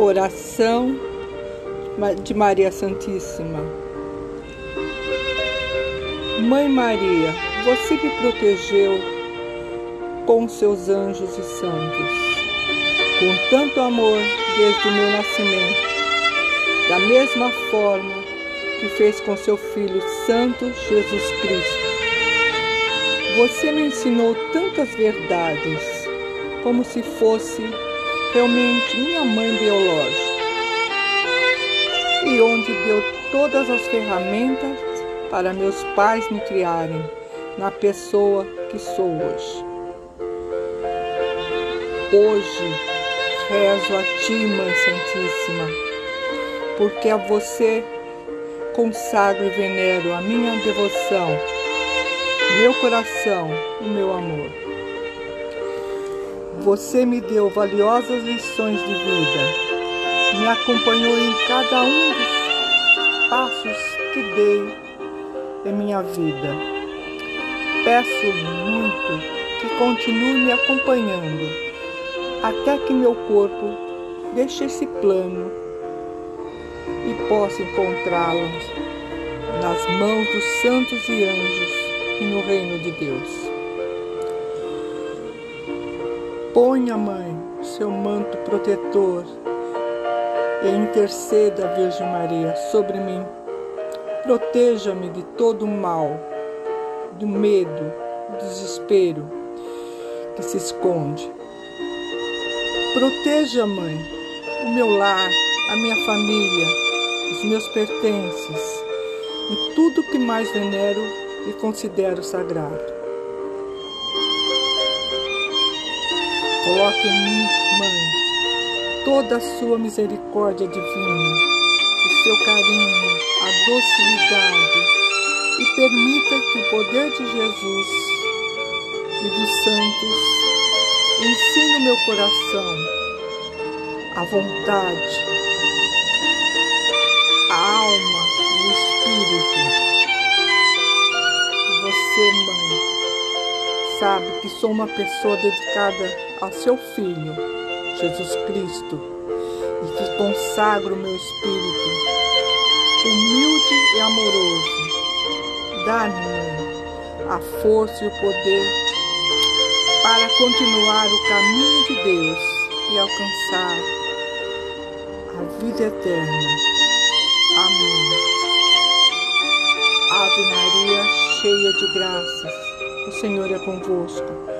Oração de Maria Santíssima. Mãe Maria, você me protegeu com seus anjos e santos, com tanto amor desde o meu nascimento, da mesma forma que fez com seu Filho Santo Jesus Cristo. Você me ensinou tantas verdades, como se fosse realmente minha mãe biológica, e onde deu todas as ferramentas para meus pais me criarem na pessoa que sou hoje. Hoje rezo a Ti, Mãe Santíssima, porque a você consagro e venero a minha devoção, meu coração e meu amor. Você me deu valiosas lições de vida, me acompanhou em cada um dos passos que dei em minha vida. Peço muito que continue me acompanhando até que meu corpo deixe esse plano e possa encontrá-lo nas mãos dos santos e anjos e no reino de Deus. Ponha, Mãe, seu manto protetor e interceda, Virgem Maria, sobre mim. Proteja-me de todo o mal, do medo, do desespero que se esconde. Proteja, Mãe, o meu lar, a minha família, os meus pertences e tudo que mais venero e considero sagrado. Coloque em mim, Mãe, toda a sua misericórdia divina, o seu carinho, a docilidade e permita que o poder de Jesus e dos santos ensine o meu coração a vontade, a alma e o espírito. Você, mãe, sabe que sou uma pessoa dedicada ao seu Filho, Jesus Cristo, e que consagro meu espírito humilde e amoroso. Dá-me a força e o poder para continuar o caminho de Deus e alcançar a vida eterna. Amém. Ave Maria, cheia de graças, o Senhor é convosco.